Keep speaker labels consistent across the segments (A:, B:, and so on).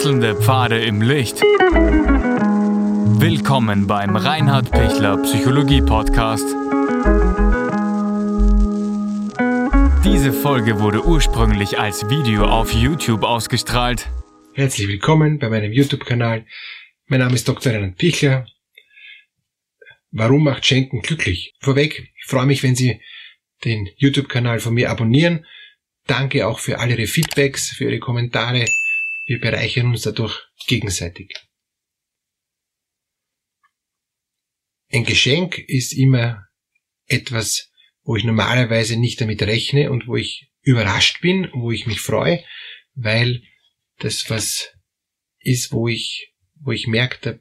A: Wechselnde Pfade im Licht. Willkommen beim Reinhard Pichler Psychologie Podcast. Diese Folge wurde ursprünglich als Video auf YouTube ausgestrahlt.
B: Herzlich willkommen bei meinem YouTube-Kanal. Mein Name ist Dr. Reinhard Pichler. Warum macht Schenken glücklich? Vorweg, ich freue mich, wenn Sie den YouTube-Kanal von mir abonnieren. Danke auch für alle Ihre Feedbacks, für Ihre Kommentare. Wir bereichern uns dadurch gegenseitig. Ein Geschenk ist immer etwas, wo ich normalerweise nicht damit rechne und wo ich überrascht bin, wo ich mich freue, weil das was ist, wo ich, wo ich merke, da,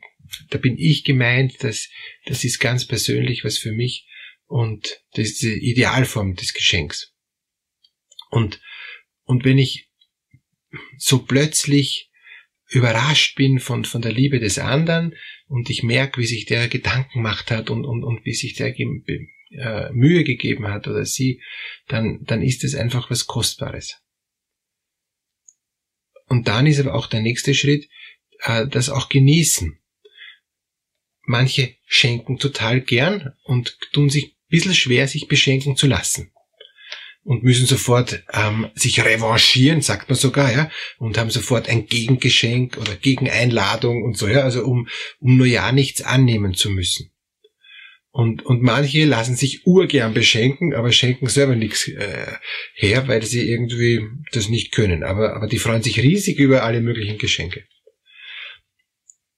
B: da bin ich gemeint, das, das ist ganz persönlich was für mich und das ist die Idealform des Geschenks. Und, und wenn ich so plötzlich überrascht bin von, von der Liebe des anderen und ich merke, wie sich der Gedanken gemacht hat und, und, und wie sich der äh, Mühe gegeben hat oder sie, dann, dann ist es einfach was Kostbares. Und dann ist aber auch der nächste Schritt, äh, das auch genießen. Manche schenken total gern und tun sich ein bisschen schwer, sich beschenken zu lassen und müssen sofort ähm, sich revanchieren, sagt man sogar, ja, und haben sofort ein Gegengeschenk oder Gegeneinladung und so, ja, also um, um nur ja nichts annehmen zu müssen. Und, und manche lassen sich urgern beschenken, aber schenken selber nichts äh, her, weil sie irgendwie das nicht können. Aber, aber die freuen sich riesig über alle möglichen Geschenke.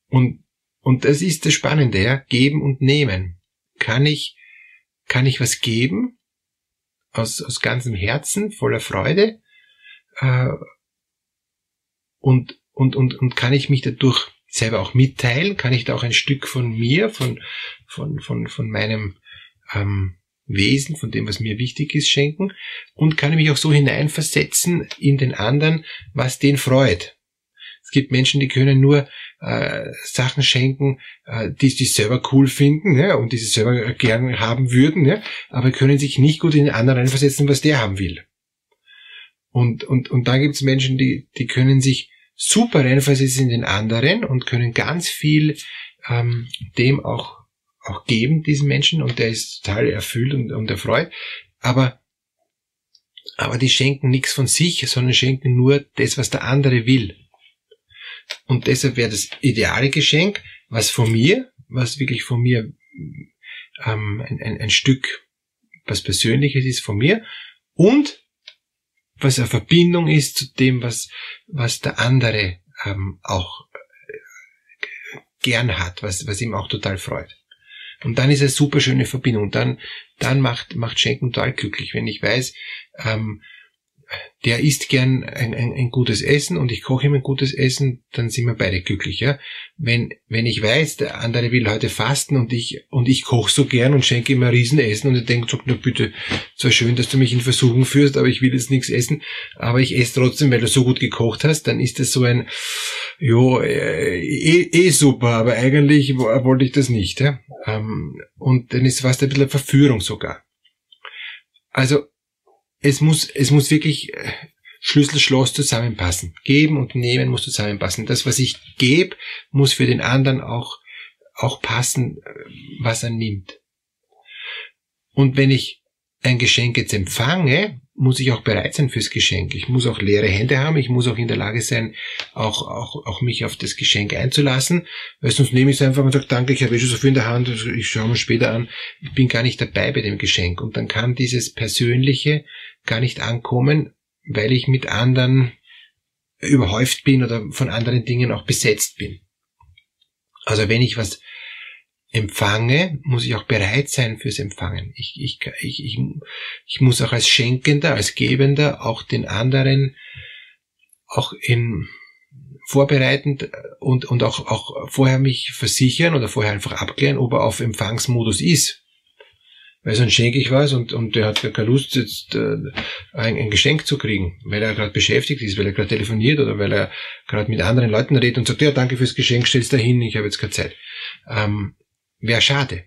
B: Und, und das ist das Spannende, ja, geben und nehmen. Kann ich, kann ich was geben aus, aus ganzem Herzen, voller Freude, äh, und, und, und, und kann ich mich dadurch selber auch mitteilen? Kann ich da auch ein Stück von mir, von, von, von, von meinem ähm, Wesen, von dem, was mir wichtig ist, schenken? Und kann ich mich auch so hineinversetzen in den anderen, was den freut? Es gibt Menschen, die können nur äh, Sachen schenken, äh, die sie selber cool finden ja, und die sie selber gern haben würden, ja, aber können sich nicht gut in den anderen einversetzen, was der haben will. Und, und, und da gibt es Menschen, die, die können sich super reinversetzen in den anderen und können ganz viel ähm, dem auch, auch geben, diesen Menschen, und der ist total erfüllt und, und erfreut. Aber, aber die schenken nichts von sich, sondern schenken nur das, was der andere will. Und deshalb wäre das ideale Geschenk, was von mir, was wirklich von mir ähm, ein, ein, ein Stück, was Persönliches ist von mir und was eine Verbindung ist zu dem, was, was der andere ähm, auch äh, gern hat, was, was ihm auch total freut. Und dann ist es super schöne Verbindung. Dann, dann macht, macht Schenken total glücklich, wenn ich weiß, ähm, der isst gern ein, ein, ein gutes Essen und ich koche ihm ein gutes Essen, dann sind wir beide glücklich. Ja? Wenn, wenn ich weiß, der andere will heute fasten und ich, und ich koche so gern und schenke ihm ein Riesenessen und er denkt, sag nur bitte, zwar schön, dass du mich in Versuchung führst, aber ich will jetzt nichts essen, aber ich esse trotzdem, weil du so gut gekocht hast, dann ist das so ein, jo, eh, eh super, aber eigentlich wollte ich das nicht. Ja? Ähm, und dann ist fast ein bisschen Verführung sogar. Also es muss, es muss wirklich äh, Schlüssel-Schloss zusammenpassen. Geben und nehmen muss zusammenpassen. Das, was ich gebe, muss für den anderen auch, auch passen, äh, was er nimmt. Und wenn ich ein Geschenk jetzt empfange, muss ich auch bereit sein fürs Geschenk. Ich muss auch leere Hände haben. Ich muss auch in der Lage sein, auch, auch, auch mich auf das Geschenk einzulassen. Weil sonst nehme ich es einfach und sage, danke, ich habe eh schon so viel in der Hand, ich schaue mir später an. Ich bin gar nicht dabei bei dem Geschenk. Und dann kann dieses Persönliche gar nicht ankommen, weil ich mit anderen überhäuft bin oder von anderen Dingen auch besetzt bin. Also wenn ich was empfange, muss ich auch bereit sein fürs Empfangen. Ich, ich, ich, ich, ich muss auch als Schenkender, als Gebender auch den anderen auch in vorbereitend und, und auch, auch vorher mich versichern oder vorher einfach abklären, ob er auf Empfangsmodus ist. Weil sonst schenke ich was und, und der hat keine Lust, jetzt äh, ein, ein Geschenk zu kriegen, weil er gerade beschäftigt ist, weil er gerade telefoniert oder weil er gerade mit anderen Leuten redet und sagt, ja, danke fürs Geschenk, stell's da hin, ich habe jetzt keine Zeit. Ähm, Wäre schade.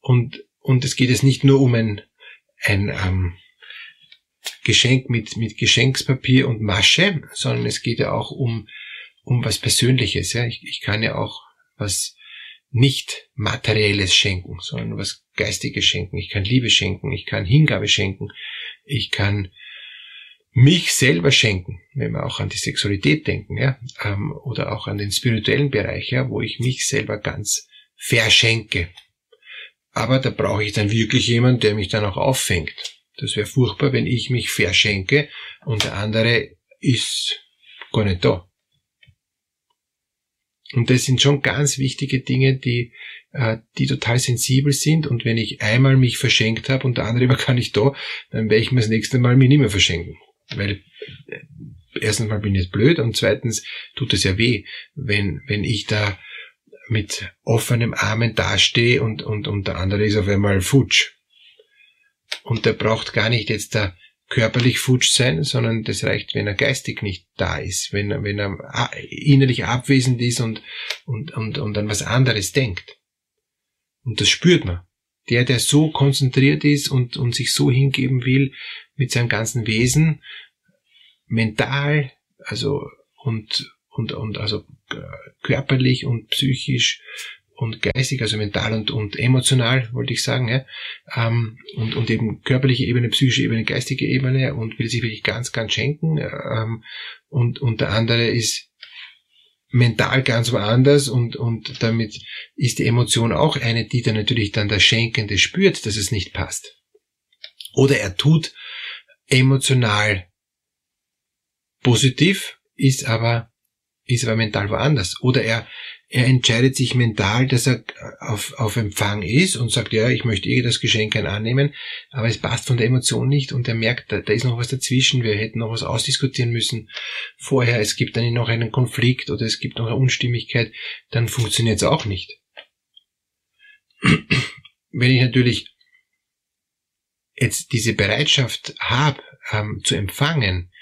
B: Und, und es geht jetzt nicht nur um ein, ein, ähm, Geschenk mit, mit Geschenkspapier und Masche, sondern es geht ja auch um, um was Persönliches. Ja? Ich, ich kann ja auch was nicht materielles schenken, sondern was Geistiges schenken. Ich kann Liebe schenken, ich kann Hingabe schenken, ich kann mich selber schenken, wenn wir auch an die Sexualität denken, ja, ähm, oder auch an den spirituellen Bereich, ja, wo ich mich selber ganz verschenke. Aber da brauche ich dann wirklich jemanden, der mich dann auch auffängt. Das wäre furchtbar, wenn ich mich verschenke und der andere ist gar nicht da. Und das sind schon ganz wichtige Dinge, die, äh, die total sensibel sind. Und wenn ich einmal mich verschenkt habe und der andere war gar nicht da, dann werde ich mir das nächste Mal mich nicht mehr verschenken. Weil äh, erstens mal bin ich jetzt blöd und zweitens tut es ja weh, wenn, wenn ich da mit offenem Armen dastehe und, und, und der andere ist auf einmal futsch. Und der braucht gar nicht jetzt da körperlich futsch sein, sondern das reicht, wenn er geistig nicht da ist, wenn er, wenn er innerlich abwesend ist und, und, und, und an was anderes denkt. Und das spürt man. Der, der so konzentriert ist und, und sich so hingeben will mit seinem ganzen Wesen, mental, also und, und, und also körperlich und psychisch und geistig, also mental und, und emotional, wollte ich sagen, ja, ähm, und, und eben körperliche Ebene, psychische Ebene, geistige Ebene und will sich wirklich ganz, ganz schenken. Ähm, und, und der andere ist mental ganz woanders und, und damit ist die Emotion auch eine, die dann natürlich dann der Schenkende spürt, dass es nicht passt. Oder er tut emotional positiv, ist aber, ist aber mental woanders. Oder er, er entscheidet sich mental, dass er auf, auf Empfang ist und sagt, ja, ich möchte eh das Geschenk annehmen, aber es passt von der Emotion nicht und er merkt, da, da ist noch was dazwischen, wir hätten noch was ausdiskutieren müssen vorher, es gibt dann noch einen Konflikt oder es gibt noch eine Unstimmigkeit, dann funktioniert es auch nicht. Wenn ich natürlich jetzt diese Bereitschaft habe, ähm, zu empfangen,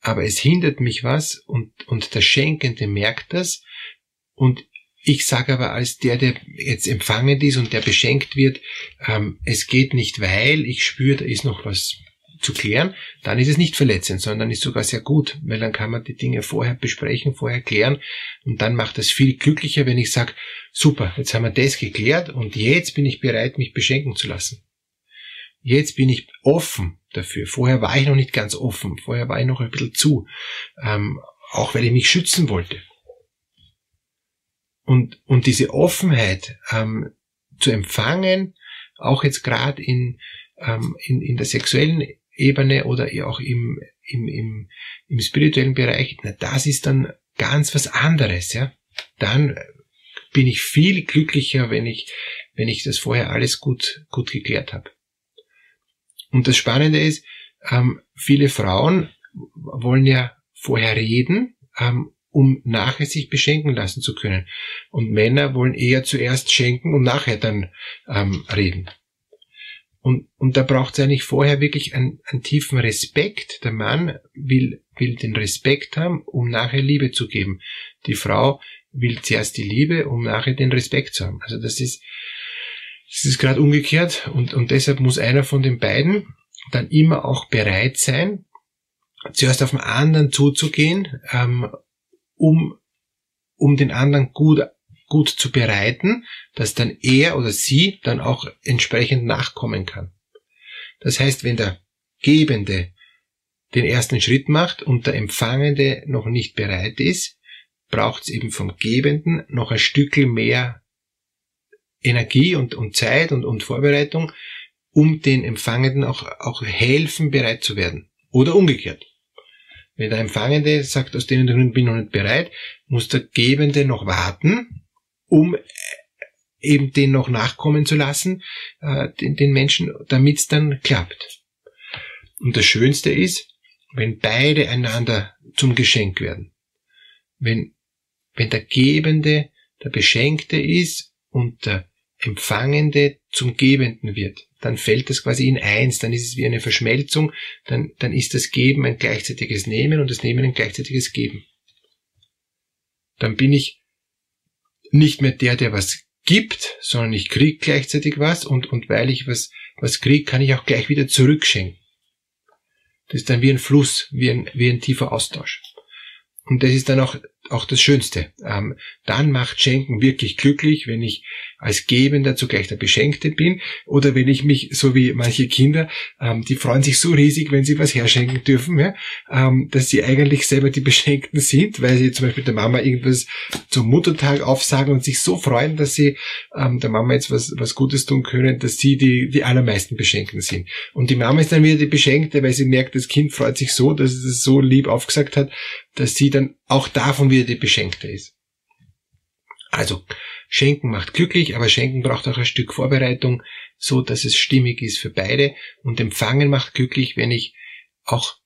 B: aber es hindert mich was und, und der Schenkende merkt das, und ich sage aber als der, der jetzt empfangend ist und der beschenkt wird, ähm, es geht nicht, weil ich spüre, da ist noch was zu klären, dann ist es nicht verletzend, sondern ist sogar sehr gut, weil dann kann man die Dinge vorher besprechen, vorher klären und dann macht es viel glücklicher, wenn ich sage, super, jetzt haben wir das geklärt und jetzt bin ich bereit, mich beschenken zu lassen. Jetzt bin ich offen dafür. Vorher war ich noch nicht ganz offen, vorher war ich noch ein bisschen zu, ähm, auch weil ich mich schützen wollte. Und, und diese Offenheit ähm, zu empfangen, auch jetzt gerade in, ähm, in, in der sexuellen Ebene oder auch im, im, im, im spirituellen Bereich, na, das ist dann ganz was anderes, ja. Dann bin ich viel glücklicher, wenn ich, wenn ich das vorher alles gut, gut geklärt habe. Und das Spannende ist, ähm, viele Frauen wollen ja vorher reden, ähm, um nachher sich beschenken lassen zu können. Und Männer wollen eher zuerst schenken und nachher dann ähm, reden. Und, und da braucht es eigentlich vorher wirklich einen, einen tiefen Respekt. Der Mann will, will den Respekt haben, um nachher Liebe zu geben. Die Frau will zuerst die Liebe, um nachher den Respekt zu haben. Also das ist, das ist gerade umgekehrt und, und deshalb muss einer von den beiden dann immer auch bereit sein, zuerst auf den anderen zuzugehen ähm, um, um den anderen gut, gut zu bereiten, dass dann er oder sie dann auch entsprechend nachkommen kann. Das heißt, wenn der Gebende den ersten Schritt macht und der Empfangende noch nicht bereit ist, braucht es eben vom Gebenden noch ein Stückel mehr Energie und, und Zeit und, und Vorbereitung, um den Empfangenden auch, auch helfen, bereit zu werden. Oder umgekehrt. Wenn der Empfangende sagt, aus den Gründen bin ich noch nicht bereit, muss der Gebende noch warten, um äh, eben den noch nachkommen zu lassen, äh, den, den Menschen, damit es dann klappt. Und das Schönste ist, wenn beide einander zum Geschenk werden. Wenn, wenn der Gebende der Beschenkte ist und der Empfangende zum Gebenden wird dann fällt das quasi in eins, dann ist es wie eine Verschmelzung, dann, dann ist das Geben ein gleichzeitiges Nehmen und das Nehmen ein gleichzeitiges Geben. Dann bin ich nicht mehr der, der was gibt, sondern ich krieg gleichzeitig was und, und weil ich was, was krieg, kann ich auch gleich wieder zurückschenken. Das ist dann wie ein Fluss, wie ein, wie ein tiefer Austausch. Und das ist dann auch auch das Schönste. Ähm, dann macht Schenken wirklich glücklich, wenn ich als Gebender zugleich der Beschenkte bin oder wenn ich mich, so wie manche Kinder, ähm, die freuen sich so riesig, wenn sie was herschenken dürfen, ja, ähm, dass sie eigentlich selber die Beschenkten sind, weil sie zum Beispiel der Mama irgendwas zum Muttertag aufsagen und sich so freuen, dass sie ähm, der Mama jetzt was, was Gutes tun können, dass sie die, die allermeisten Beschenkten sind. Und die Mama ist dann wieder die Beschenkte, weil sie merkt, das Kind freut sich so, dass es es so lieb aufgesagt hat, dass sie dann auch davon wieder die Beschenkte ist. Also, Schenken macht glücklich, aber Schenken braucht auch ein Stück Vorbereitung, so dass es stimmig ist für beide. Und Empfangen macht glücklich, wenn ich auch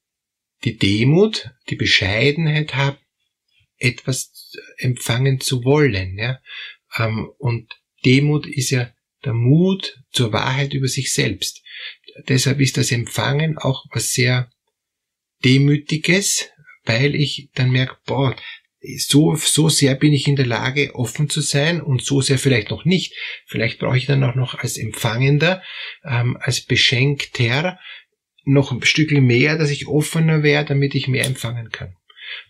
B: die Demut, die Bescheidenheit habe, etwas empfangen zu wollen. Ja? Ähm, und Demut ist ja der Mut zur Wahrheit über sich selbst. Deshalb ist das Empfangen auch was sehr Demütiges, weil ich dann merke, boah, so, so sehr bin ich in der Lage, offen zu sein und so sehr vielleicht noch nicht. Vielleicht brauche ich dann auch noch als Empfangender, ähm, als Beschenkter noch ein Stückchen mehr, dass ich offener wäre, damit ich mehr empfangen kann.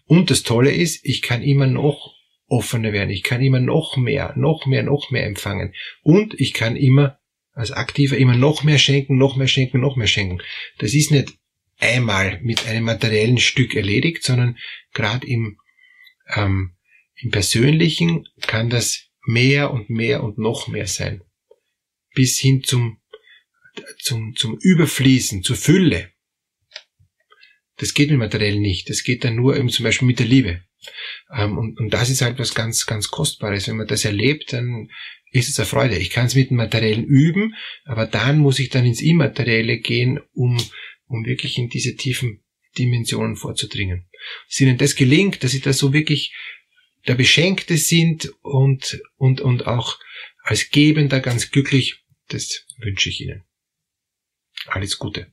B: Und das Tolle ist, ich kann immer noch offener werden. Ich kann immer noch mehr, noch mehr, noch mehr empfangen. Und ich kann immer als Aktiver immer noch mehr schenken, noch mehr schenken, noch mehr schenken. Das ist nicht einmal mit einem materiellen Stück erledigt, sondern gerade im, ähm, im Persönlichen kann das mehr und mehr und noch mehr sein. Bis hin zum, zum, zum Überfließen, zur Fülle. Das geht mit materiell nicht. Das geht dann nur eben zum Beispiel mit der Liebe. Ähm, und, und das ist halt was ganz, ganz Kostbares. Wenn man das erlebt, dann ist es eine Freude. Ich kann es mit dem Materiellen üben, aber dann muss ich dann ins Immaterielle gehen, um um wirklich in diese tiefen Dimensionen vorzudringen. Dass ihnen das gelingt, dass sie da so wirklich der Beschenkte sind und, und, und auch als Gebender ganz glücklich, das wünsche ich Ihnen. Alles Gute.